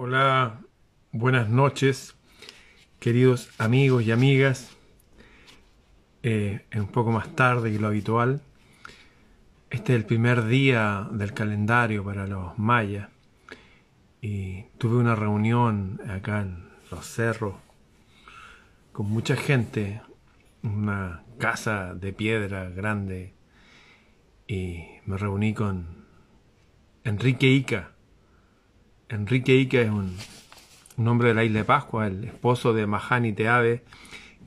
Hola, buenas noches, queridos amigos y amigas. Eh, es un poco más tarde que lo habitual. Este es el primer día del calendario para los mayas y tuve una reunión acá en los cerros con mucha gente, una casa de piedra grande y me reuní con Enrique Ica. Enrique Ica es un, hombre de la isla de Pascua, el esposo de Mahani Teave,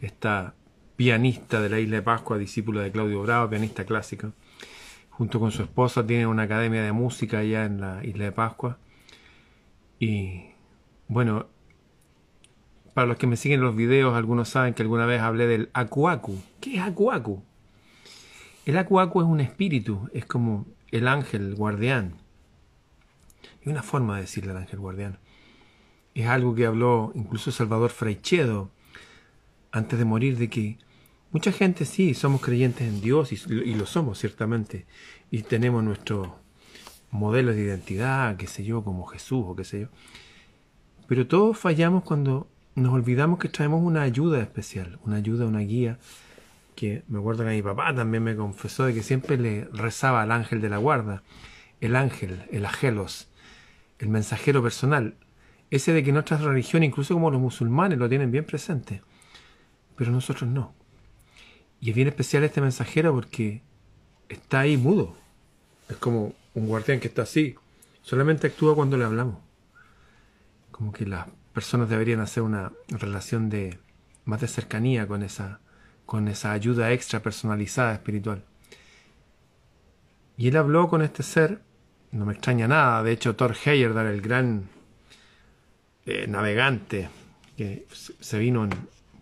esta pianista de la isla de Pascua, discípulo de Claudio Bravo, pianista clásico. Junto con su esposa tiene una academia de música allá en la isla de Pascua. Y bueno, para los que me siguen los videos, algunos saben que alguna vez hablé del Akuaku. ¿Qué es Akuaku? El Akuaku es un espíritu, es como el ángel guardián. Es una forma de decirle al ángel guardián. Es algo que habló incluso Salvador Fraichedo antes de morir, de que mucha gente sí, somos creyentes en Dios y, y lo somos ciertamente. Y tenemos nuestros modelos de identidad, qué sé yo, como Jesús o qué sé yo. Pero todos fallamos cuando nos olvidamos que traemos una ayuda especial, una ayuda, una guía, que me acuerdo que mi papá también me confesó de que siempre le rezaba al ángel de la guarda, el ángel, el agelos, el mensajero personal, ese de que nuestras religiones, incluso como los musulmanes, lo tienen bien presente, pero nosotros no. Y es bien especial este mensajero porque está ahí mudo, es como un guardián que está así, solamente actúa cuando le hablamos. Como que las personas deberían hacer una relación de más de cercanía con esa, con esa ayuda extra personalizada espiritual. Y él habló con este ser, no me extraña nada, de hecho Thor Heyerdahl, el gran eh, navegante que se vino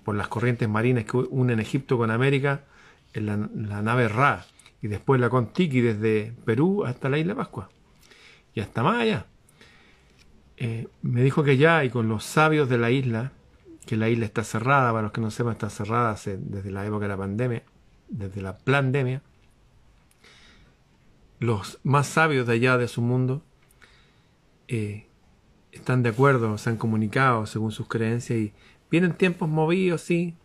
por las corrientes marinas que unen Egipto con América, en la, nave Ra, y después la Contiki desde Perú hasta la isla Pascua y hasta más allá. Eh, me dijo que ya y con los sabios de la isla, que la isla está cerrada, para los que no sepan, está cerrada desde la época de la pandemia, desde la pandemia, los más sabios de allá de su mundo eh, están de acuerdo, se han comunicado según sus creencias y vienen tiempos movidos, sí,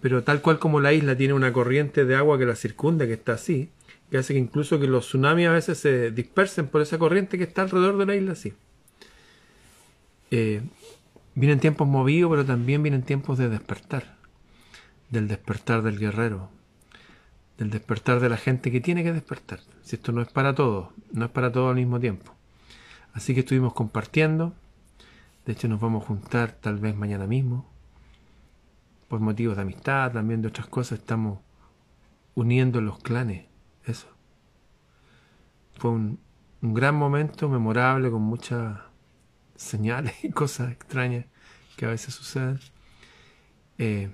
pero tal cual como la isla tiene una corriente de agua que la circunda, que está así, que hace que incluso que los tsunamis a veces se dispersen por esa corriente que está alrededor de la isla así. Eh, vienen tiempos movidos, pero también vienen tiempos de despertar, del despertar del guerrero, del despertar de la gente que tiene que despertar. Si esto no es para todos, no es para todos al mismo tiempo. Así que estuvimos compartiendo, de hecho nos vamos a juntar tal vez mañana mismo, por motivos de amistad, también de otras cosas, estamos uniendo los clanes. Eso. Fue un, gran momento, memorable, con muchas señales y cosas extrañas que a veces suceden. Eh,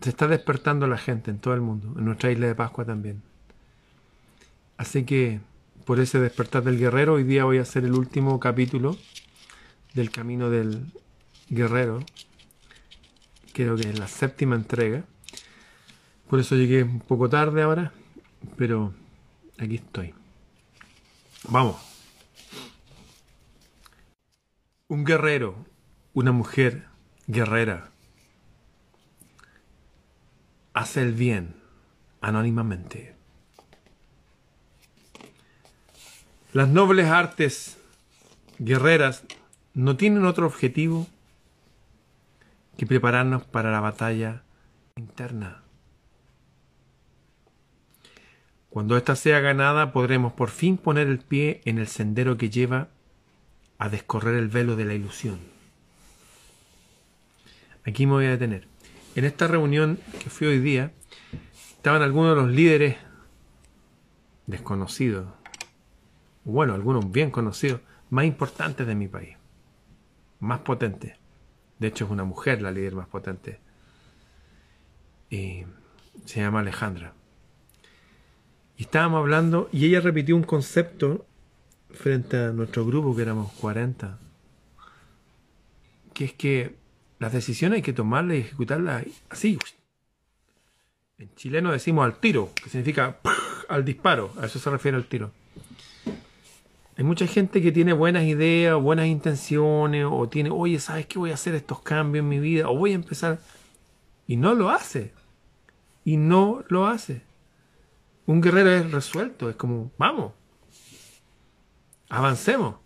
se está despertando la gente en todo el mundo, en nuestra isla de Pascua también. Así que por ese despertar del guerrero, hoy día voy a hacer el último capítulo del camino del guerrero, creo que es la séptima entrega. Por eso llegué un poco tarde ahora, pero aquí estoy. Vamos. Un guerrero, una mujer guerrera, hace el bien anónimamente. Las nobles artes guerreras no tienen otro objetivo que prepararnos para la batalla interna. Cuando ésta sea ganada podremos por fin poner el pie en el sendero que lleva a descorrer el velo de la ilusión. Aquí me voy a detener. En esta reunión que fui hoy día, estaban algunos de los líderes desconocidos, bueno, algunos bien conocidos, más importantes de mi país, más potentes. De hecho, es una mujer la líder más potente. Y se llama Alejandra. Y estábamos hablando y ella repitió un concepto frente a nuestro grupo, que éramos 40, que es que las decisiones hay que tomarlas y ejecutarlas así. En chileno decimos al tiro, que significa al disparo, a eso se refiere el tiro. Hay mucha gente que tiene buenas ideas, buenas intenciones, o tiene, oye, ¿sabes qué voy a hacer estos cambios en mi vida? O voy a empezar. Y no lo hace. Y no lo hace. Un guerrero es resuelto, es como, vamos, avancemos.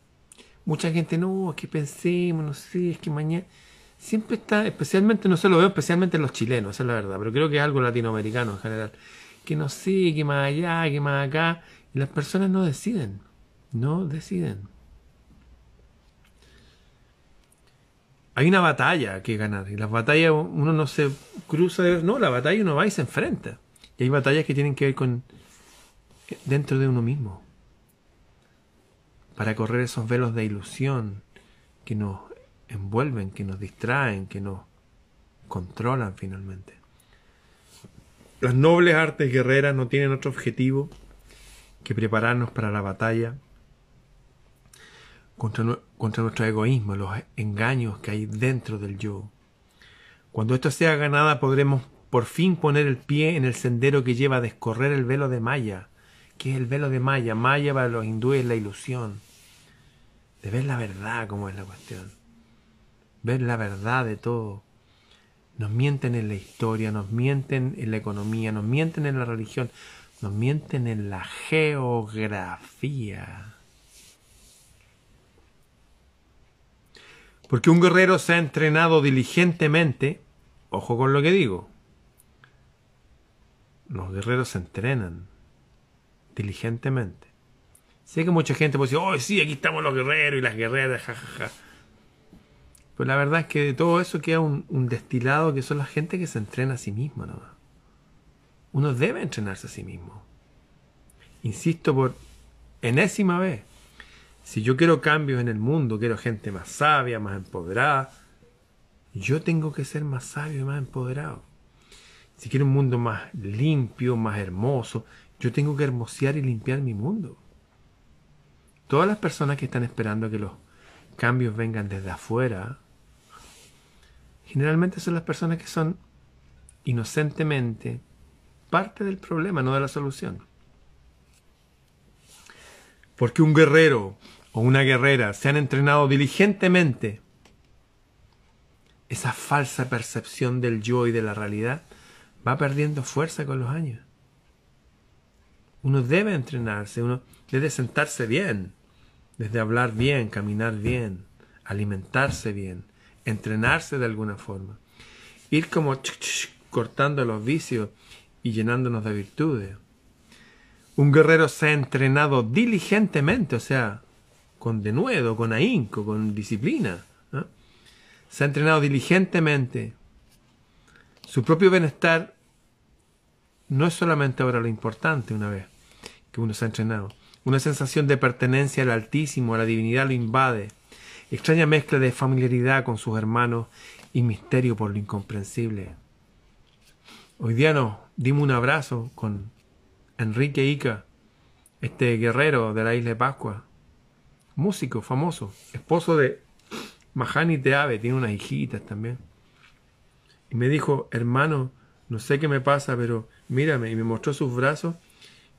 Mucha gente, no, es que pensemos, no sé, es que mañana. Siempre está, especialmente, no se lo veo especialmente en los chilenos, esa es la verdad, pero creo que es algo latinoamericano en general. Que no sé, que más allá, que más acá. Y las personas no deciden. No deciden. Hay una batalla que ganar. Y las batallas uno no se cruza. No, la batalla uno va y se enfrenta. Y hay batallas que tienen que ver con dentro de uno mismo. Para correr esos velos de ilusión que nos envuelven, que nos distraen, que nos controlan finalmente. Las nobles artes guerreras no tienen otro objetivo que prepararnos para la batalla contra, nuestro egoísmo, los engaños que hay dentro del yo. Cuando esto sea ganada podremos por fin poner el pie en el sendero que lleva a descorrer el velo de Maya. que es el velo de Maya? Maya para los hindúes es la ilusión, de ver la verdad como es la cuestión, ver la verdad de todo. Nos mienten en la historia, nos mienten en la economía, nos mienten en la religión, nos mienten en la geografía. Porque un guerrero se ha entrenado diligentemente, ojo con lo que digo, los guerreros se entrenan diligentemente. Sé que mucha gente puede decir, oh sí, aquí estamos los guerreros y las guerreras, jajaja. Pero la verdad es que de todo eso queda un, destilado que son la gente que se entrena a sí misma nomás. Uno debe entrenarse a sí mismo. Insisto por enésima vez. Si yo quiero cambios en el mundo, quiero gente más sabia, más empoderada, yo tengo que ser más sabio y más empoderado. Si quiero un mundo más limpio, más hermoso, yo tengo que hermosear y limpiar mi mundo. Todas las personas que están esperando que los cambios vengan desde afuera, generalmente son las personas que son inocentemente parte del problema, no de la solución. Porque un guerrero o una guerrera se han entrenado diligentemente, esa falsa percepción del yo y de la realidad va perdiendo fuerza con los años. Uno debe entrenarse, uno debe sentarse bien, desde hablar bien, caminar bien, alimentarse bien, entrenarse de alguna forma. Ir como cortando los vicios y llenándonos de virtudes. Un guerrero se ha entrenado diligentemente, o sea, con denuedo, con ahínco, con disciplina. Se ha entrenado diligentemente. Su propio bienestar no es solamente ahora lo importante una vez que uno se ha entrenado. Una sensación de pertenencia al Altísimo, a la divinidad lo invade. Extraña mezcla de familiaridad con sus hermanos y misterio por lo incomprensible. Hoy día nos dimos un abrazo con Enrique Ica, este guerrero de la isla de Pascua, músico famoso, esposo de Mahani Teave, tiene unas hijitas también. Y me dijo, hermano, no sé qué me pasa, pero mírame, y me mostró sus brazos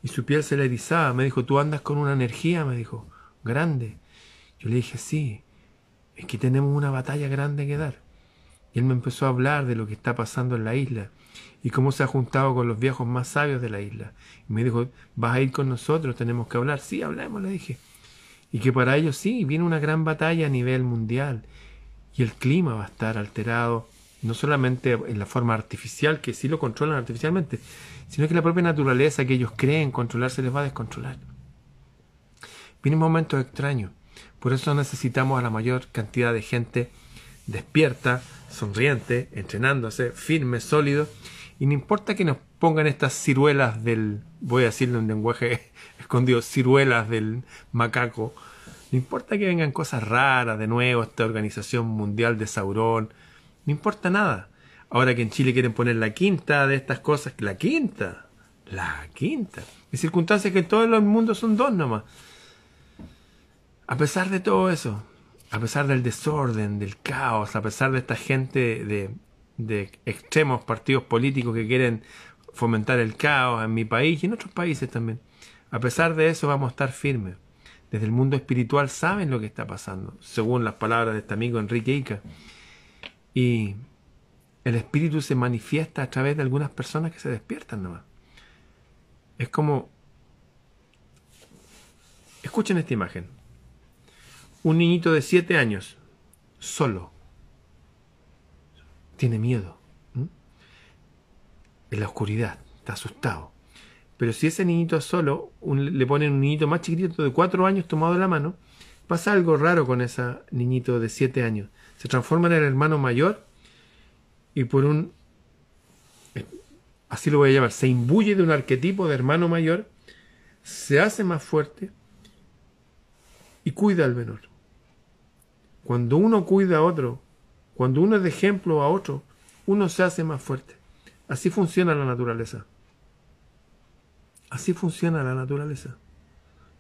y su piel se le erizaba. Me dijo, tú andas con una energía, me dijo, grande. Yo le dije, sí, es que tenemos una batalla grande que dar. Y él me empezó a hablar de lo que está pasando en la isla y cómo se ha juntado con los viejos más sabios de la isla. Y me dijo, vas a ir con nosotros, tenemos que hablar. Sí, hablemos, le dije. Y que para ellos sí, viene una gran batalla a nivel mundial. Y el clima va a estar alterado, no solamente en la forma artificial, que sí lo controlan artificialmente, sino que la propia naturaleza que ellos creen controlar se les va a descontrolar. Vienen momentos extraños. Por eso necesitamos a la mayor cantidad de gente despierta, sonriente, entrenándose, firme, sólido, y no importa que nos pongan estas ciruelas del, voy a decirlo en lenguaje escondido, ciruelas del macaco, no importa que vengan cosas raras de nuevo, esta organización mundial de Sauron, no importa nada. Ahora que en Chile quieren poner la quinta de estas cosas, la quinta, la quinta. En circunstancias que todo el mundo son dos nomás. A pesar de todo eso, a pesar del desorden, del caos, a pesar de esta gente de, extremos partidos políticos que quieren fomentar el caos en mi país y en otros países también, a pesar de eso vamos a estar firmes. desde el mundo espiritual saben lo que está pasando, según las palabras de este amigo Enrique Ica. Y el espíritu se manifiesta a través de algunas personas que se despiertan nomás. Es como... Escuchen esta imagen. Un niñito de siete años, solo, tiene miedo. En la oscuridad, está asustado. Pero si ese niñito es solo, le ponen un niñito más chiquitito de cuatro años tomado de la mano, pasa algo raro con ese niñito de siete años. Se transforma en el hermano mayor y por un, así lo voy a llamar, se imbuye de un arquetipo de hermano mayor, se hace más fuerte y cuida al menor. Cuando uno cuida a otro, cuando uno es de ejemplo a otro, uno se hace más fuerte. Así funciona la naturaleza. Así funciona la naturaleza.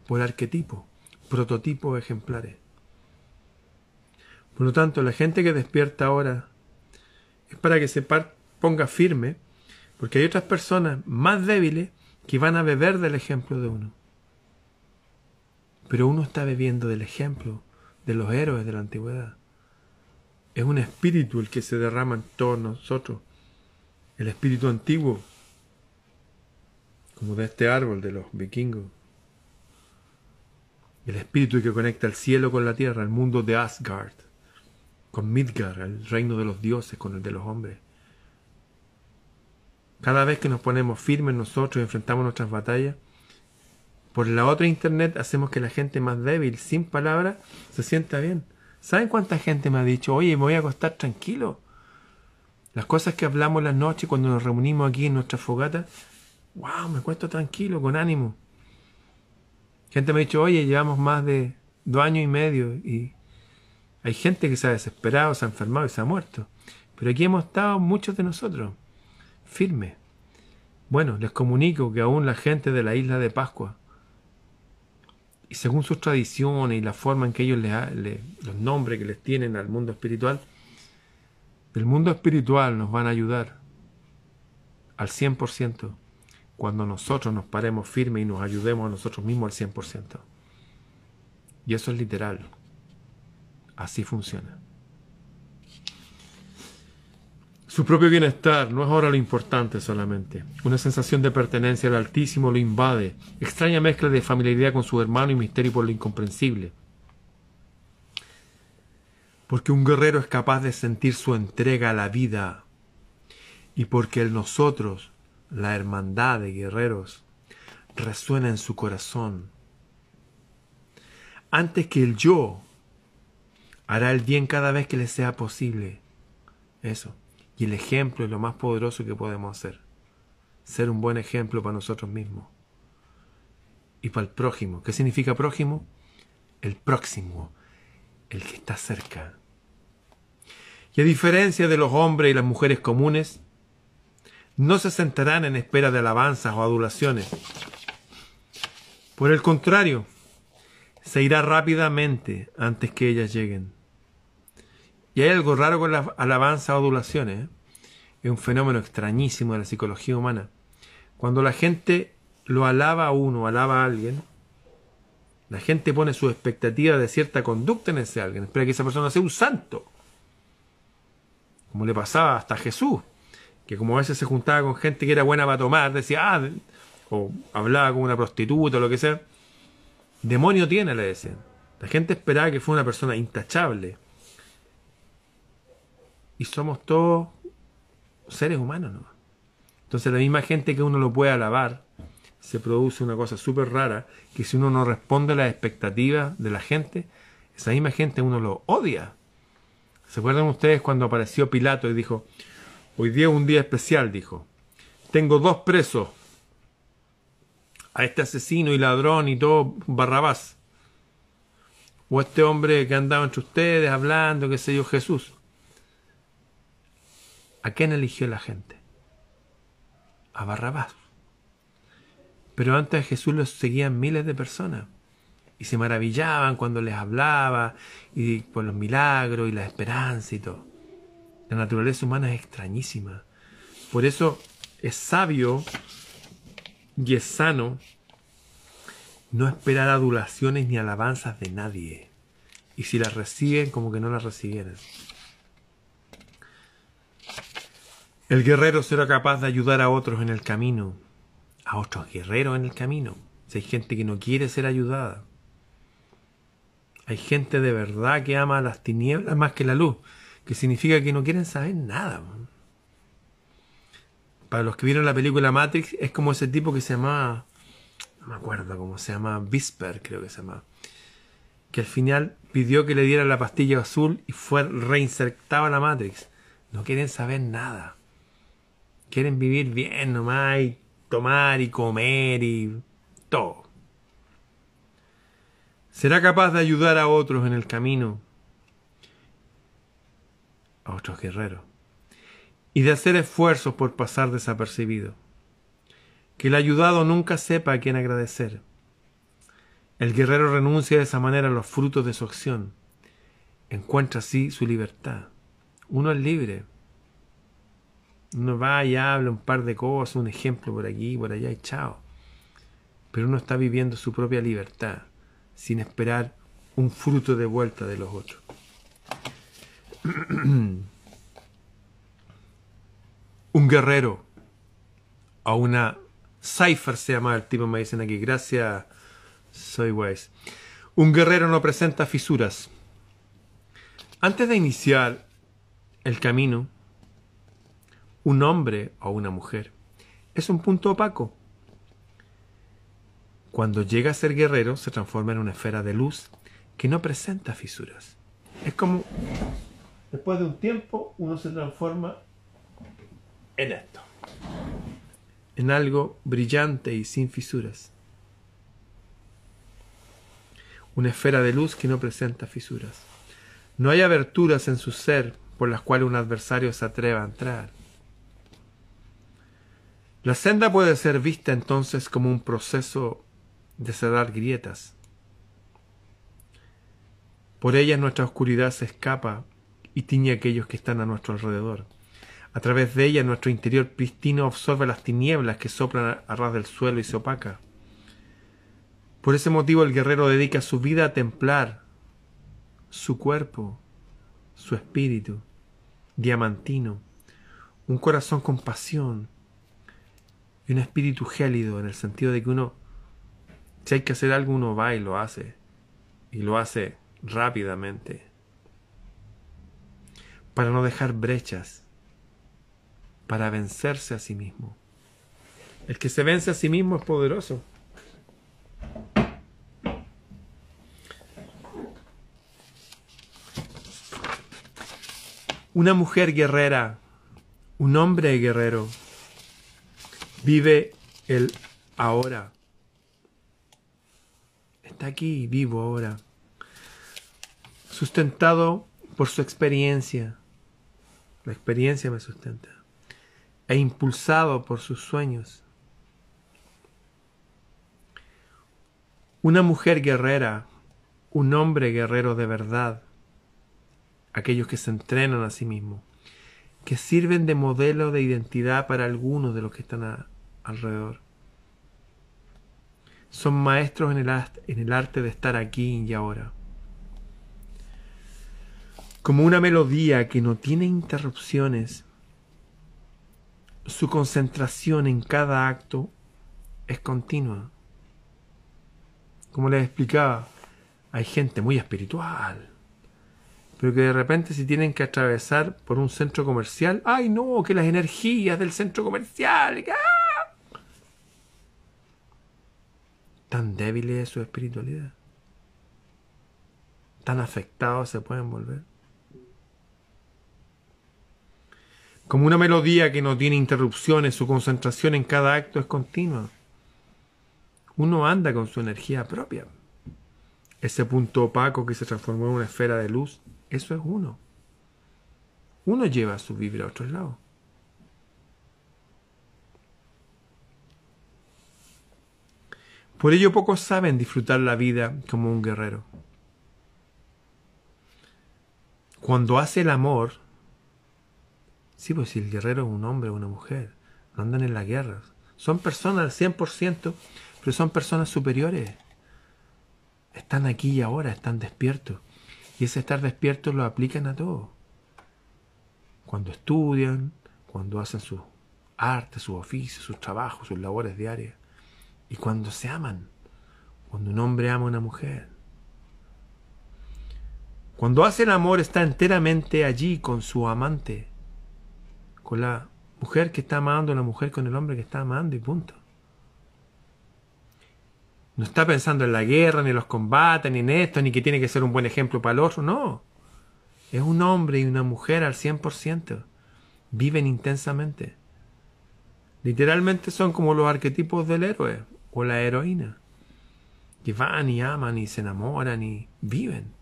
Por arquetipo, prototipo ejemplares. Por lo tanto, la gente que despierta ahora es para que se ponga firme, porque hay otras personas más débiles que van a beber del ejemplo de uno. Pero uno está bebiendo del ejemplo de los héroes de la antigüedad. Es un espíritu el que se derrama en todos nosotros. El espíritu antiguo, como de este árbol de los vikingos. El espíritu que conecta el cielo con la tierra, el mundo de Asgard con Midgar, el reino de los dioses, con el de los hombres. Cada vez que nos ponemos firmes nosotros y enfrentamos nuestras batallas, por la otra internet hacemos que la gente más débil, sin palabras, se sienta bien. ¿Saben cuánta gente me ha dicho, oye, me voy a acostar tranquilo? Las cosas que hablamos la noche cuando nos reunimos aquí en nuestra fogata, wow, me acuesto tranquilo, con ánimo. Gente me ha dicho, oye, llevamos más de dos años y medio y hay gente que se ha desesperado, se ha enfermado y se ha muerto. Pero aquí hemos estado muchos de nosotros, firmes. Bueno, les comunico que aún la gente de la isla de Pascua, y según sus tradiciones y la forma en que ellos les, los nombres que les tienen al mundo espiritual, el mundo espiritual nos van a ayudar al 100% cuando nosotros nos paremos firmes y nos ayudemos a nosotros mismos al 100%. Y eso es literal. Así funciona. Su propio bienestar no es ahora lo importante solamente. Una sensación de pertenencia al Altísimo lo invade. Extraña mezcla de familiaridad con su hermano y misterio por lo incomprensible. Porque un guerrero es capaz de sentir su entrega a la vida. Y porque el nosotros, la hermandad de guerreros, resuena en su corazón. Antes que el yo hará el bien cada vez que le sea posible. Eso. Y el ejemplo es lo más poderoso que podemos hacer. Ser un buen ejemplo para nosotros mismos. Y para el prójimo. ¿Qué significa prójimo? El próximo. El que está cerca. Y a diferencia de los hombres y las mujeres comunes, no se sentarán en espera de alabanzas o adulaciones. Por el contrario, se irá rápidamente antes que ellas lleguen. Y hay algo raro con las alabanzas o adulaciones. ¿eh? Es un fenómeno extrañísimo de la psicología humana. Cuando la gente lo alaba a uno, alaba a alguien, la gente pone su expectativa de cierta conducta en ese alguien. Espera que esa persona sea un santo. Como le pasaba hasta a Jesús. Que como a veces se juntaba con gente que era buena para tomar, decía, ah, o hablaba con una prostituta o lo que sea. Demonio tiene, le decían. La gente esperaba que fuera una persona intachable y somos todos seres humanos, ¿no? Entonces la misma gente que uno lo puede alabar, se produce una cosa súper rara, que si uno no responde a las expectativas de la gente, esa misma gente uno lo odia. ¿Se acuerdan ustedes cuando apareció Pilato y dijo, hoy día es un día especial, dijo, tengo dos presos, a este asesino y ladrón y todo Barrabás, o a este hombre que andaba entre ustedes hablando, qué sé yo, Jesús. ¿A quién eligió la gente? A Barrabás. Pero antes a Jesús los seguían miles de personas y se maravillaban cuando les hablaba y por los milagros y la esperanza y todo. La naturaleza humana es extrañísima. Por eso es sabio y es sano no esperar adulaciones ni alabanzas de nadie. Y si las reciben, como que no las recibieran. El guerrero será capaz de ayudar a otros en el camino, a otros guerreros en el camino. Si hay gente que no quiere ser ayudada. Hay gente de verdad que ama las tinieblas más que la luz, que significa que no quieren saber nada. Para los que vieron la película Matrix, es como ese tipo que se llama, no me acuerdo cómo se llama, Visper creo que se llama, que al final pidió que le dieran la pastilla azul y fue reinsertado a la Matrix. No quieren saber nada. Quieren vivir bien nomás y tomar y comer y todo. Será capaz de ayudar a otros en el camino, a otros guerreros, y de hacer esfuerzos por pasar desapercibido. Que el ayudado nunca sepa a quién agradecer. El guerrero renuncia de esa manera a los frutos de su acción. Encuentra así su libertad. Uno es libre. Uno va y habla un par de cosas, un ejemplo por aquí, por allá y chao. Pero uno está viviendo su propia libertad sin esperar un fruto de vuelta de los otros. un guerrero a una cipher se llama el tipo, me dicen aquí. Gracias, soy wise. Un guerrero no presenta fisuras. Antes de iniciar el camino, un hombre o una mujer es un punto opaco cuando llega a ser guerrero, se transforma en una esfera de luz que no presenta fisuras. Es como, después de un tiempo, uno se transforma en esto. En algo brillante y sin fisuras. Una esfera de luz que no presenta fisuras. No hay aberturas en su ser por las cuales un adversario se atreva a entrar. La senda puede ser vista entonces como un proceso de cerrar grietas. Por ellas nuestra oscuridad se escapa y tiñe a aquellos que están a nuestro alrededor. A través de ella nuestro interior pristino absorbe las tinieblas que soplan a ras del suelo y se opaca. Por ese motivo el guerrero dedica su vida a templar su cuerpo, su espíritu, diamantino, un corazón con pasión y un espíritu gélido en el sentido de que uno si hay que hacer algo, uno va y lo hace. Y lo hace rápidamente. Para no dejar brechas. Para vencerse a sí mismo. El que se vence a sí mismo es poderoso. Una mujer guerrera, un hombre guerrero, vive el ahora está aquí vivo ahora, sustentado por su experiencia. La experiencia me sustenta. E impulsado por sus sueños. Una mujer guerrera, un hombre guerrero de verdad, aquellos que se entrenan a sí mismos, que sirven de modelo de identidad para algunos de los que están alrededor son maestros en el, arte de estar aquí y ahora. Como una melodía que no tiene interrupciones, su concentración en cada acto es continua. Como les explicaba, hay gente muy espiritual, pero que de repente si tienen que atravesar por un centro comercial, ¡ay no! Que las energías del centro comercial, ¡ah! Tan débil es su espiritualidad. Tan afectados se pueden volver. Como una melodía que no tiene interrupciones, su concentración en cada acto es continua. Uno anda con su energía propia. Ese punto opaco que se transformó en una esfera de luz, eso es uno. Uno lleva su vibra a otros lados. Por ello pocos saben disfrutar la vida como un guerrero. Cuando hace el amor, sí, pues si el guerrero es un hombre o una mujer, no andan en la guerra. Son personas al 100%, pero son personas superiores. Están aquí y ahora, están despiertos. Y ese estar despiertos lo aplican a todo. Cuando estudian, cuando hacen sus arte, sus oficios, sus trabajos, sus labores diarias. Y cuando se aman, cuando un hombre ama a una mujer. Cuando hace el amor está enteramente allí con su amante, con la mujer que está amando, la mujer con el hombre que está amando y punto. No está pensando en la guerra, ni en los combates, ni en esto, ni que tiene que ser un buen ejemplo para el otro, no. Es un hombre y una mujer al 100%. Viven intensamente. Literalmente son como los arquetipos del héroe o la heroína. Que van y aman y se enamoran y viven.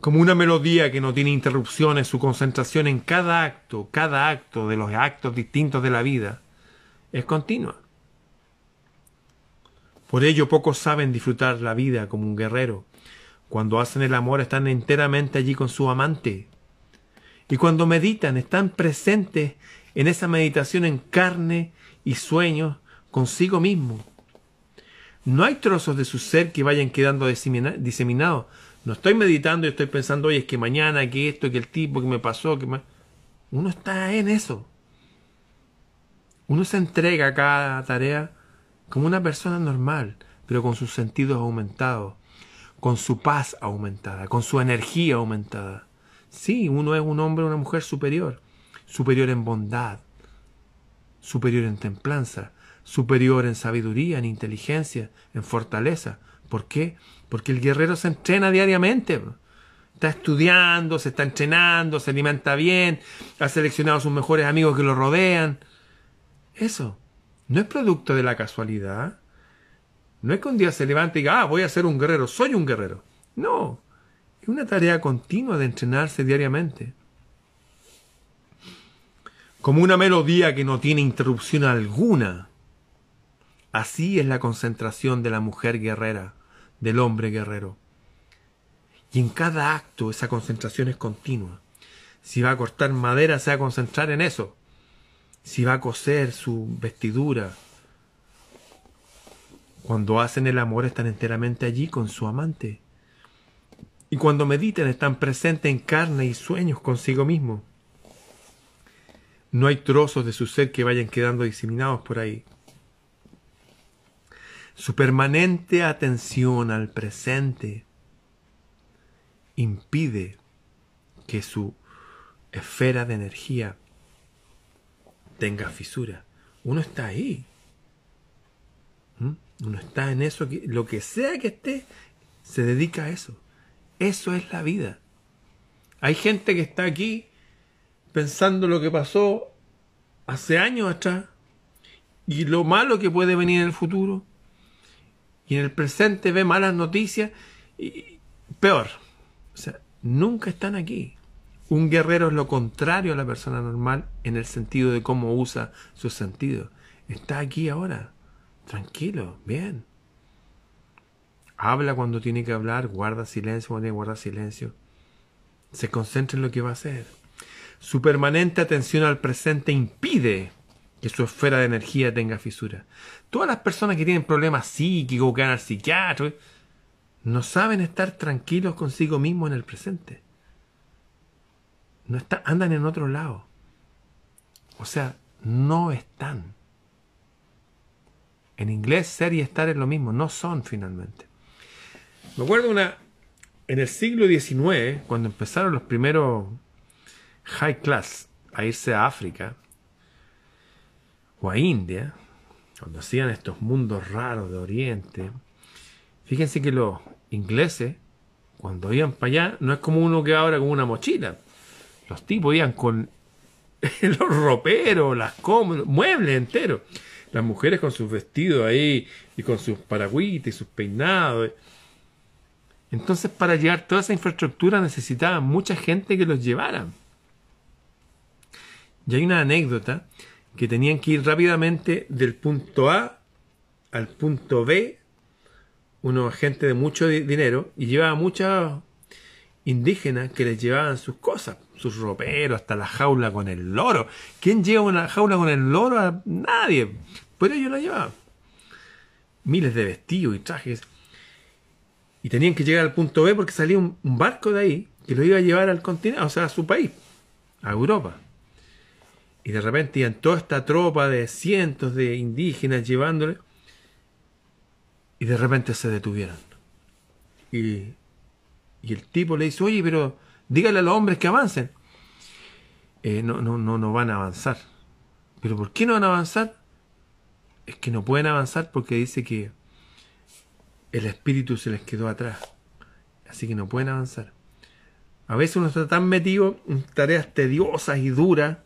Como una melodía que no tiene interrupciones, su concentración en cada acto, cada acto de los actos distintos de la vida, es continua. Por ello pocos saben disfrutar la vida como un guerrero. Cuando hacen el amor están enteramente allí con su amante. Y cuando meditan están presentes en esa meditación en carne y sueños consigo mismo. No hay trozos de su ser que vayan quedando diseminados. No estoy meditando y estoy pensando, oye, es que mañana, que esto, que el tipo, que me pasó, que Uno está en eso. Uno se entrega a cada tarea como una persona normal, pero con sus sentidos aumentados, con su paz aumentada, con su energía aumentada. Sí, uno es un hombre o una mujer superior, superior en bondad, superior en templanza, superior en sabiduría, en inteligencia, en fortaleza. ¿Por qué? Porque el guerrero se entrena diariamente. Está estudiando, se está entrenando, se alimenta bien, ha seleccionado a sus mejores amigos que lo rodean. Eso no es producto de la casualidad. No es que un día se levante y diga, ah, voy a ser un guerrero, soy un guerrero. No, es una tarea continua de entrenarse diariamente. Como una melodía que no tiene interrupción alguna. Así es la concentración de la mujer guerrera, del hombre guerrero. Y en cada acto esa concentración es continua. Si va a cortar madera, se va a concentrar en eso si va a coser su vestidura. Cuando hacen el amor están enteramente allí con su amante. Y cuando meditan están presentes en carne y sueños consigo mismo. No hay trozos de su ser que vayan quedando diseminados por ahí. Su permanente atención al presente impide que su esfera de energía tenga fisura. Uno está ahí. ¿Mm? Uno está en eso, lo que sea que esté, se dedica a eso. Eso es la vida. Hay gente que está aquí pensando lo que pasó hace años atrás y lo malo que puede venir en el futuro. Y en el presente ve malas noticias y peor. O sea, nunca están aquí. Un guerrero es lo contrario a la persona normal en el sentido de cómo usa sus sentidos. Está aquí ahora, tranquilo, bien. Habla cuando tiene que hablar, guarda silencio cuando tiene guardar silencio. Se concentra en lo que va a hacer. Su permanente atención al presente impide que su esfera de energía tenga fisura. Todas las personas que tienen problemas psíquicos, que van al psiquiatra, no saben estar tranquilos consigo mismos en el presente. No está, andan en otro lado. O sea, no están. En inglés, ser y estar es lo mismo, no son finalmente. Me acuerdo una. En el siglo XIX, cuando empezaron los primeros high class a irse a África o a India, cuando hacían estos mundos raros de Oriente, fíjense que los ingleses, cuando iban para allá, no es como uno que ahora con una mochila. Los tipos iban con los roperos, las cómodas, muebles enteros. Las mujeres con sus vestidos ahí y con sus paragüitas y sus peinados. Entonces, para llevar toda esa infraestructura necesitaban mucha gente que los llevara. Y hay una anécdota que tenían que ir rápidamente del punto A al punto B, unos gente de mucho dinero, y llevaba muchos indígenas que les llevaban sus cosas sus roperos, hasta la jaula con el loro. ¿Quién lleva una jaula con el loro? Nadie. Pero ellos la llevaban. miles de vestidos y trajes. Y tenían que llegar al punto B porque salía un, barco de ahí que lo iba a llevar al continente, o sea, a su país, a Europa. Y de repente iban toda esta tropa de cientos de indígenas llevándole. Y de repente se detuvieron. Y, y el tipo le dice, oye, pero dígale a los hombres que avancen. Eh, no, no, no, no van a avanzar. ¿Pero por qué no van a avanzar? Es que no pueden avanzar porque dice que el espíritu se les quedó atrás. Así que no pueden avanzar. A veces uno está tan metido en tareas tediosas y duras,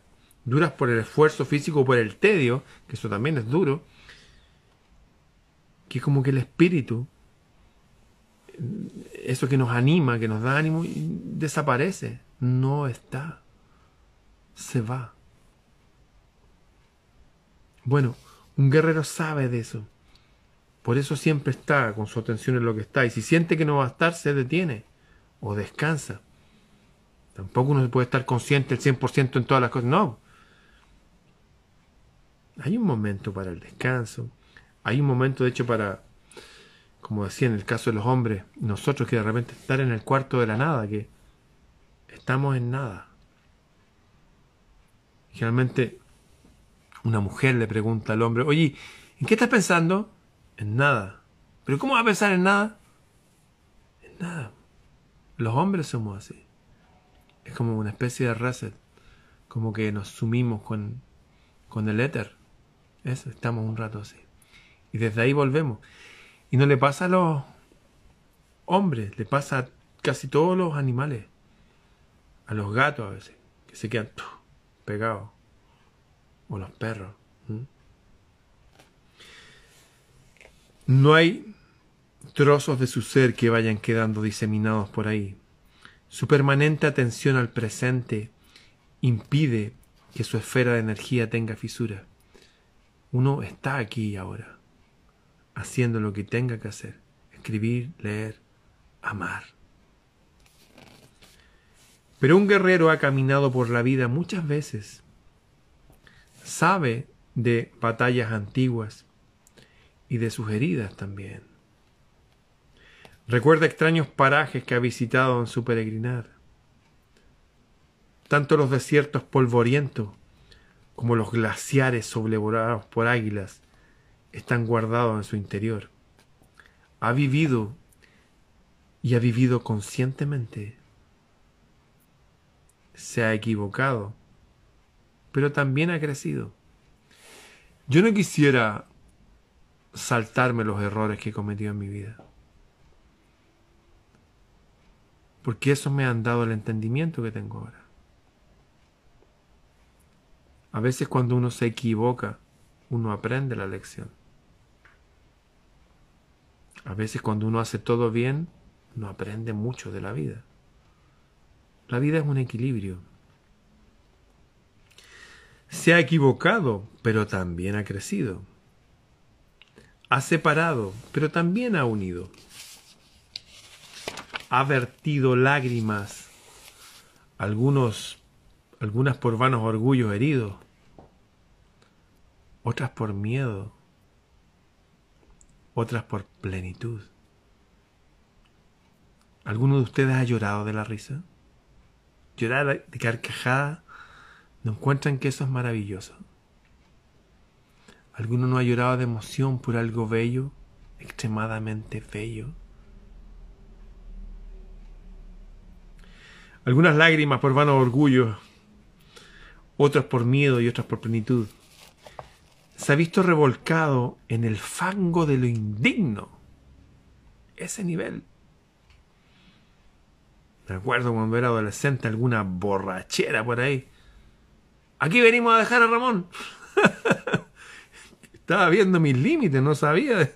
duras por el esfuerzo físico, por el tedio, que eso también es duro, que es como que el espíritu, eso que nos anima, que nos da ánimo, desaparece, no está se va. Bueno, un guerrero sabe de eso. Por eso siempre está con su atención en lo que está. Y si siente que no va a estar, se detiene o descansa. Tampoco uno puede estar consciente el 100% en todas las cosas. No. Hay un momento para el descanso. Hay un momento, de hecho, para, como decía en el caso de los hombres, nosotros que de repente estar en el cuarto de la nada, que estamos en nada. Generalmente una mujer le pregunta al hombre, oye, ¿en qué estás pensando? En nada. ¿Pero cómo va a pensar en nada? En nada. Los hombres somos así. Es como una especie de reset. Como que nos sumimos con, con el éter. Estamos un rato así. Y desde ahí volvemos. Y no le pasa a los hombres, le pasa a casi todos los animales. A los gatos a veces, que se quedan pegados. O los perros. No hay trozos de su ser que vayan quedando diseminados por ahí. Su permanente atención al presente impide que su esfera de energía tenga fisura. Uno está aquí ahora, haciendo lo que tenga que hacer, escribir, leer, amar. Pero un guerrero ha caminado por la vida muchas veces. Sabe de batallas antiguas y de sus heridas también. Recuerda extraños parajes que ha visitado en su peregrinar. Tanto los desiertos polvorientos como los glaciares sobrevorados por águilas están guardados en su interior. Ha vivido y ha vivido conscientemente se ha equivocado, pero también ha crecido. Yo no quisiera saltarme los errores que he cometido en mi vida. Porque eso me han dado el entendimiento que tengo ahora. A veces cuando uno se equivoca, uno aprende la lección. A veces cuando uno hace todo bien, uno aprende mucho de la vida. La vida es un equilibrio. Se ha equivocado, pero también ha crecido. Ha separado, pero también ha unido. Ha vertido lágrimas, algunos, algunas por vanos orgullos heridos, otras por miedo, otras por plenitud. ¿Alguno de ustedes ha llorado de la risa? llorar de carcajada, no encuentran que eso es maravilloso. ¿Alguno no ha llorado de emoción por algo bello, extremadamente bello? Algunas lágrimas por vano orgullo, otras por miedo y otras por plenitud. Se ha visto revolcado en el fango de lo indigno. Ese nivel. Me acuerdo cuando era adolescente alguna borrachera por ahí. Aquí venimos a dejar a Ramón. Estaba viendo mis límites, no sabía.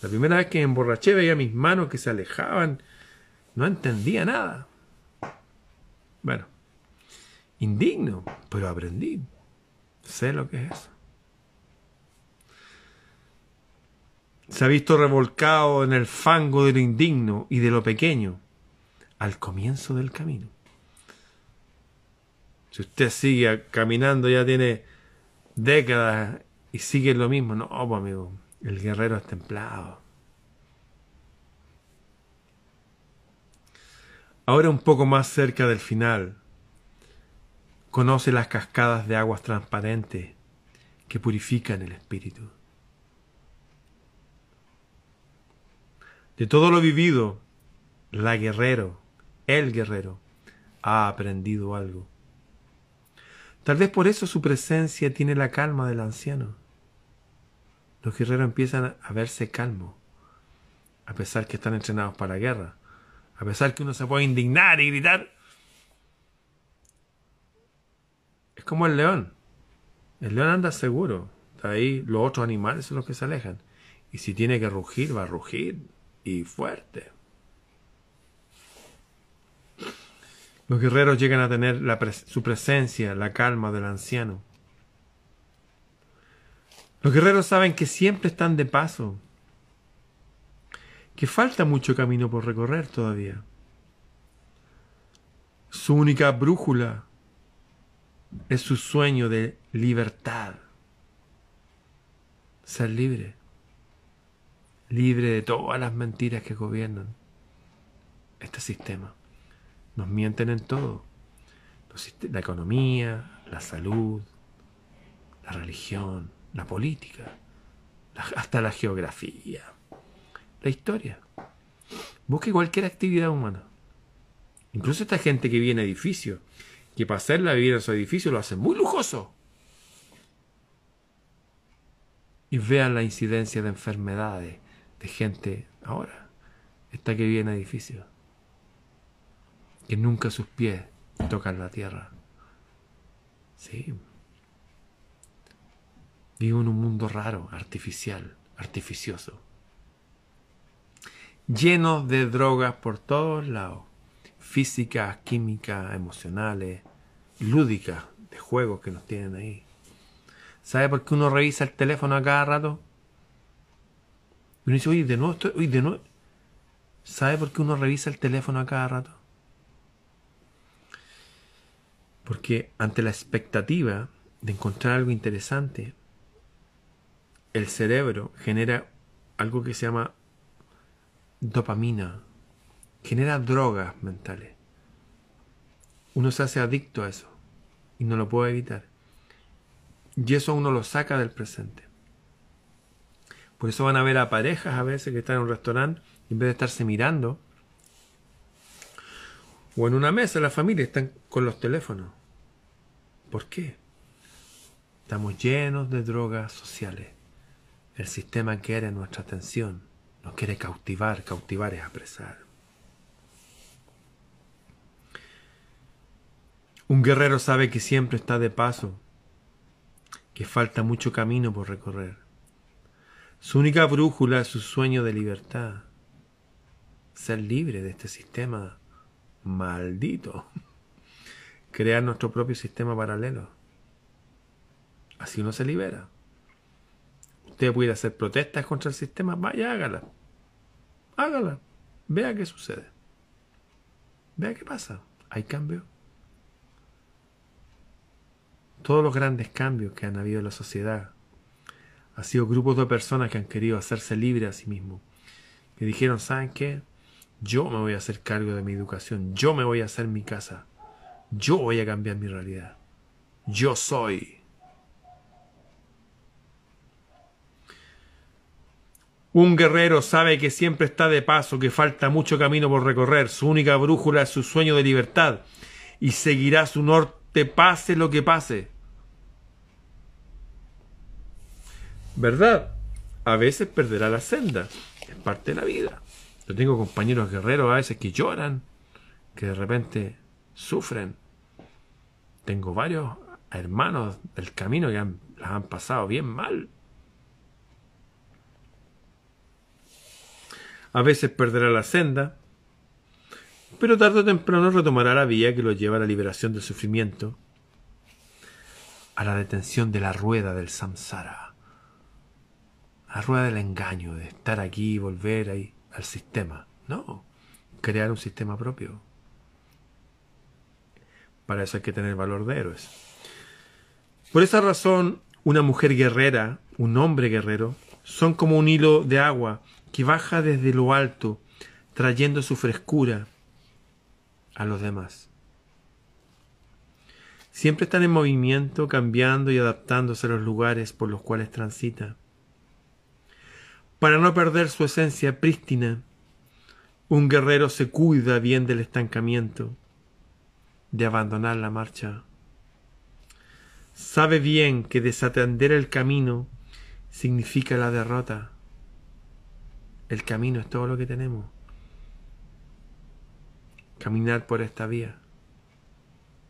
La primera vez que me emborraché veía mis manos que se alejaban. No entendía nada. Bueno, indigno, pero aprendí. Sé lo que es eso. Se ha visto revolcado en el fango de lo indigno y de lo pequeño al comienzo del camino. Si usted sigue caminando, ya tiene décadas y sigue lo mismo, no, pues amigo, El guerrero es templado. Ahora un poco más cerca del final, conoce las cascadas de aguas transparentes que purifican el espíritu. De todo lo vivido, la guerrero, el guerrero, ha aprendido algo. Tal vez por eso su presencia tiene la calma del anciano. Los guerreros empiezan a verse calmos, a pesar que están entrenados para la guerra, a pesar que uno se puede indignar y gritar. Es como el león. El león anda seguro. De ahí los otros animales son los que se alejan. Y si tiene que rugir, va a rugir. Y fuerte. Los guerreros llegan a tener su presencia, la calma del anciano. Los guerreros saben que siempre están de paso, que falta mucho camino por recorrer todavía. Su única brújula es su sueño de libertad. Ser libre. Libre de todas las mentiras que gobiernan este sistema. Nos mienten en todo. La economía, la salud, la religión, la política, hasta la geografía, la historia. Busque cualquier actividad humana. Incluso esta gente que vive en edificios, que para hacerla vivir en su edificio lo hacen muy lujoso. Y vean la incidencia de enfermedades de gente ahora, esta que vive en edificios que nunca sus pies tocan la tierra. Sí. Vivo en un mundo raro, artificial, artificioso. Lleno de drogas por todos lados. Físicas, químicas, emocionales, lúdicas, de juegos que nos tienen ahí. ¿Sabe por qué uno revisa el teléfono a cada rato? Uno dice, oye, de nuevo estoy, de. ¿Sabe por qué uno revisa el teléfono a cada rato? Porque ante la expectativa de encontrar algo interesante, el cerebro genera algo que se llama dopamina, genera drogas mentales. Uno se hace adicto a eso y no lo puede evitar. Y eso uno lo saca del presente. Por eso van a ver a parejas a veces que están en un restaurante y en vez de estarse mirando, o en una mesa la familia están con los teléfonos. ¿Por qué? Estamos llenos de drogas sociales. El sistema quiere nuestra atención, nos quiere cautivar, cautivar es apresar. Un guerrero sabe que siempre está de paso, que falta mucho camino por recorrer. Su única brújula es su sueño de libertad, ser libre de este sistema maldito crear nuestro propio sistema paralelo. Así uno se libera. Usted puede hacer protestas contra el sistema, vaya, hágala. Hágala. Vea qué sucede. Vea qué pasa. Hay cambio. Todos los grandes cambios que han habido en la sociedad han sido grupos de personas que han querido hacerse libres a sí mismos. Que dijeron, ¿saben qué? Yo me voy a hacer cargo de mi educación. Yo me voy a hacer mi casa. Yo voy a cambiar mi realidad. Yo soy. Un guerrero sabe que siempre está de paso, que falta mucho camino por recorrer. Su única brújula es su sueño de libertad y seguirá su norte pase lo que pase. ¿Verdad? A veces perderá la senda. Es parte de la vida. Yo tengo compañeros guerreros a veces que lloran, que de repente sufren. Tengo varios hermanos del camino que las han pasado bien mal. A veces perderá la senda, pero tarde o temprano retomará la vía que lo lleva a la liberación del sufrimiento, a la detención de la rueda del samsara, la rueda del engaño, de estar aquí y volver ahí al sistema. No, crear un sistema propio. Para eso hay que tener valor de héroes. Por esa razón, una mujer guerrera, un hombre guerrero, son como un hilo de agua que baja desde lo alto, trayendo su frescura a los demás. Siempre están en movimiento, cambiando y adaptándose a los lugares por los cuales transita. Para no perder su esencia prístina, un guerrero se cuida bien del estancamiento, de abandonar la marcha. Sabe bien que desatender el camino significa la derrota. El camino es todo lo que tenemos. Caminar por esta vía.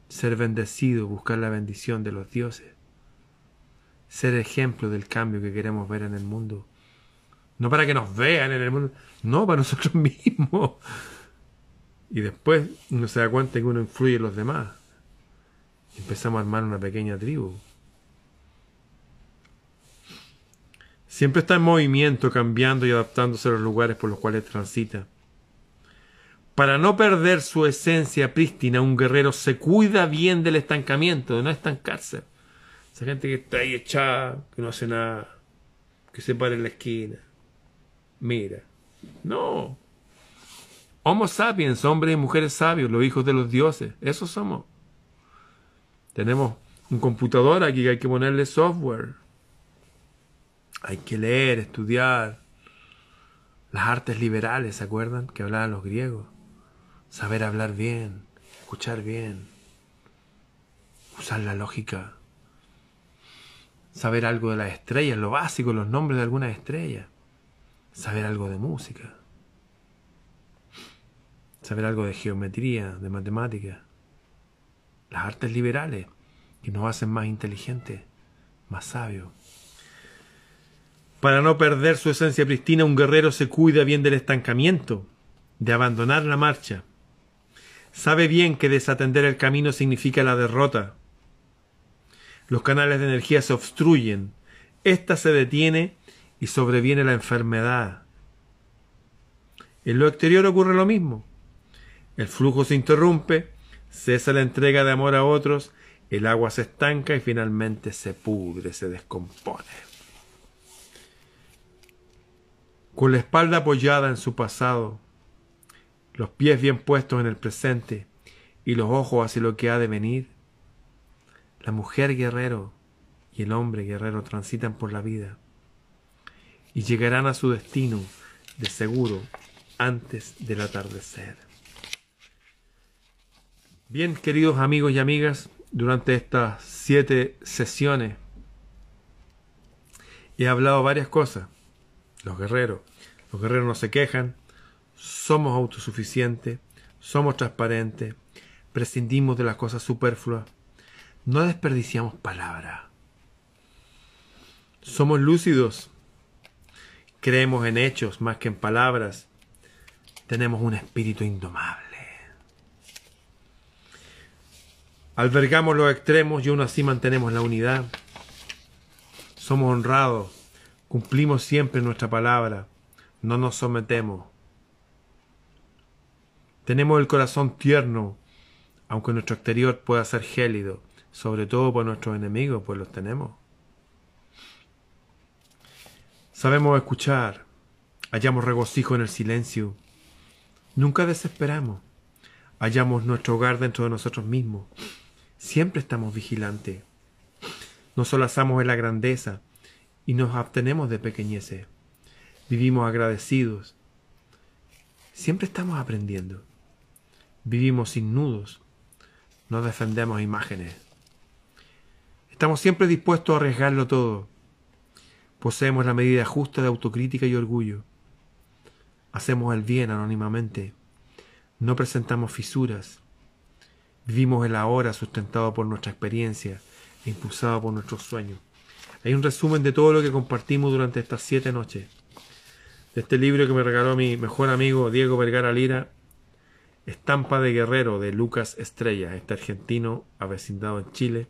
Ser bendecido, buscar la bendición de los dioses. Ser ejemplo del cambio que queremos ver en el mundo. No para que nos vean en el mundo, no para nosotros mismos. Y después uno se da cuenta que uno influye en los demás. Empezamos a armar una pequeña tribu. Siempre está en movimiento, cambiando y adaptándose a los lugares por los cuales transita. Para no perder su esencia prístina, un guerrero se cuida bien del estancamiento, de no estancarse. Esa gente que está ahí echada, que no hace nada, que se para en la esquina. Mira. No. Homo sapiens, hombres y mujeres sabios, los hijos de los dioses. Esos somos. Tenemos un computador aquí que hay que ponerle software hay que leer, estudiar. Las artes liberales, ¿se acuerdan? Que hablaban los griegos. Saber hablar bien, escuchar bien, usar la lógica. Saber algo de las estrellas, lo básico, los nombres de algunas estrellas. Saber algo de música. Saber algo de geometría, de matemática. Las artes liberales, que nos hacen más inteligentes, más sabios. Para no perder su esencia pristina, un guerrero se cuida bien del estancamiento, de abandonar la marcha. Sabe bien que desatender el camino significa la derrota. Los canales de energía se obstruyen, ésta se detiene y sobreviene la enfermedad. En lo exterior ocurre lo mismo. El flujo se interrumpe, cesa la entrega de amor a otros, el agua se estanca y finalmente se pudre, se descompone. con la espalda apoyada en su pasado, los pies bien puestos en el presente y los ojos hacia lo que ha de venir, la mujer guerrero y el hombre guerrero transitan por la vida y llegarán a su destino de seguro antes del atardecer. Bien, queridos amigos y amigas, durante estas siete sesiones he hablado varias cosas. Los guerreros, los guerreros no se quejan, somos autosuficientes, somos transparentes, prescindimos de las cosas superfluas, no desperdiciamos palabras. Somos lúcidos, creemos en hechos más que en palabras, tenemos un espíritu indomable. Albergamos los extremos y aún así mantenemos la unidad. Somos honrados, cumplimos siempre nuestra palabra, no nos sometemos. Tenemos el corazón tierno, aunque nuestro exterior pueda ser gélido, sobre todo por nuestros enemigos, pues los tenemos. Sabemos escuchar, hallamos regocijo en el silencio, nunca desesperamos, hallamos nuestro hogar dentro de nosotros mismos, siempre estamos vigilantes, nos solazamos en la grandeza y nos abstenemos de pequeñeces vivimos agradecidos. Siempre estamos aprendiendo. Vivimos sin nudos. No defendemos imágenes. Estamos siempre dispuestos a arriesgarlo todo. Poseemos la medida justa de autocrítica y orgullo. Hacemos el bien anónimamente. No presentamos fisuras. Vivimos el ahora sustentado por nuestra experiencia e impulsado por nuestros sueños. Hay un resumen de todo lo que compartimos durante estas siete noches este libro que me regaló mi mejor amigo Diego Vergara Lira, Estampa de Guerrero de Lucas Estrella, este argentino avecindado en Chile,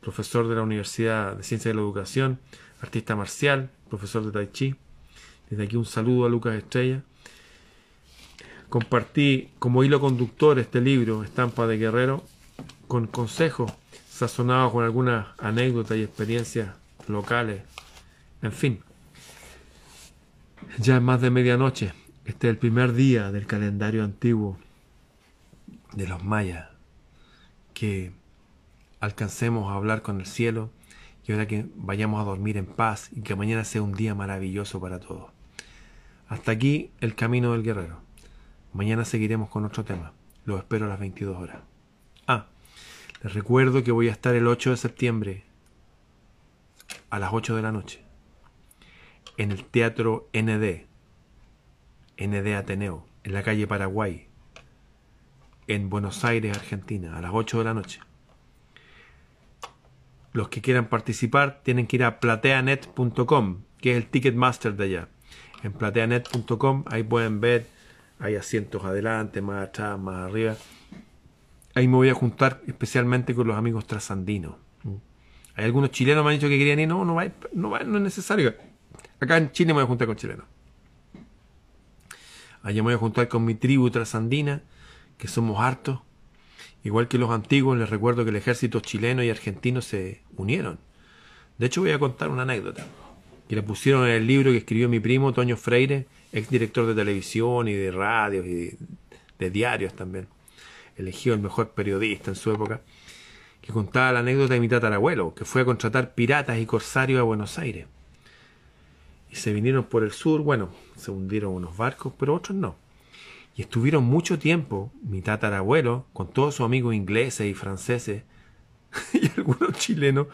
profesor de la Universidad de Ciencias de la Educación, artista marcial, profesor de Tai Chi. Desde aquí un saludo a Lucas Estrella. Compartí como hilo conductor este libro, Estampa de Guerrero, con consejos sazonados con algunas anécdotas y experiencias locales. En fin, Ya es más de medianoche. Este es el primer día del calendario antiguo de los mayas. Que alcancemos a hablar con el cielo y ahora que vayamos a dormir en paz y que mañana sea un día maravilloso para todos. Hasta aquí el camino del guerrero. Mañana seguiremos con otro tema. Los espero a las 22 horas. Ah, les recuerdo que voy a estar el 8 de septiembre a las 8 de la noche en el Teatro ND, ND Ateneo, en la calle Paraguay, en Buenos Aires, Argentina, a las 8 de la noche. Los que quieran participar tienen que ir a plateanet.com, que es el Ticketmaster de allá. En plateanet.com, ahí pueden ver, hay asientos adelante, más atrás, más arriba. Ahí me voy a juntar especialmente con los amigos trasandinos. Hay algunos chilenos me han dicho que querían ir, no, no va, no va, no es necesario. Acá en Chile me voy a juntar con chilenos. Allá me voy a juntar con mi tribu trasandina, que somos hartos. Igual que los antiguos, les recuerdo que el ejército chileno y argentino se unieron. De hecho, voy a contar una anécdota. Que le pusieron en el libro que escribió mi primo Toño Freire, ex director de televisión y de radios y de diarios también. Elegido el mejor periodista en su época. Que contaba la anécdota de mi tatarabuelo, que fue a contratar piratas y corsarios a Buenos Aires y se vinieron por el sur, bueno, se hundieron unos barcos, pero otros no. Estuvieron mucho tiempo, mi tatarabuelo, con todos sus amigos ingleses y franceses, y algunos chilenos,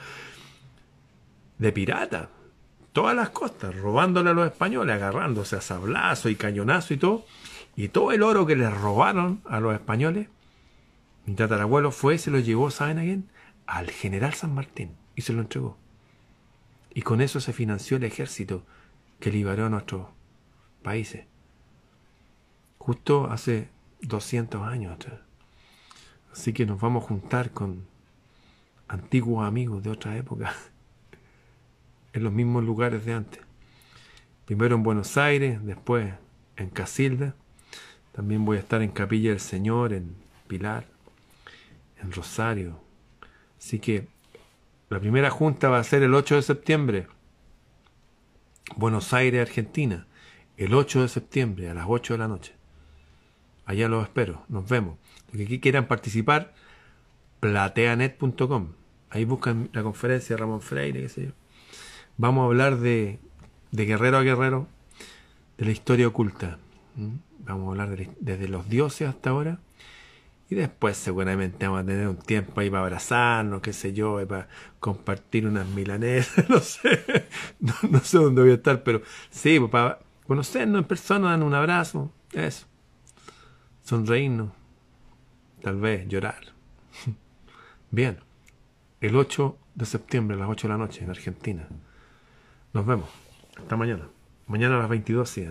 de pirata, todas las costas, robándole a los españoles, agarrándose a sablazo y cañonazo y todo, y todo el oro que les robaron a los españoles, mi tatarabuelo fue y se lo llevó, ¿saben a quién? Al general San Martín, y se lo entregó. Y con eso se financió el ejército que liberó a nuestros países. Justo hace 200 años atrás. Así que nos vamos a juntar con antiguos amigos de otra época, en los mismos lugares de antes. Primero en Buenos Aires, después en Casilda. También voy a estar en Capilla del Señor, en Pilar, en Rosario. Así que la primera junta va a ser el 8 de septiembre Buenos Aires, Argentina, el 8 de septiembre a las 8 de la noche. Allá los espero, nos vemos. Los que quieran participar, plateanet.com. Ahí buscan la conferencia de Ramón Freire, qué sé yo. Vamos a hablar de, de guerrero a guerrero, de la historia oculta. Vamos a hablar desde los dioses hasta ahora y después seguramente vamos a tener un tiempo ahí para abrazarnos, qué sé yo, para compartir unas milanesas, no sé, no, sé dónde voy a estar, pero sí, pues, para conocernos en persona, dar un abrazo, eso, sonreírnos, tal vez llorar. Bien, el 8 de septiembre a las 8 de la noche en Argentina. Nos vemos. Hasta mañana. Mañana a las 22 sí.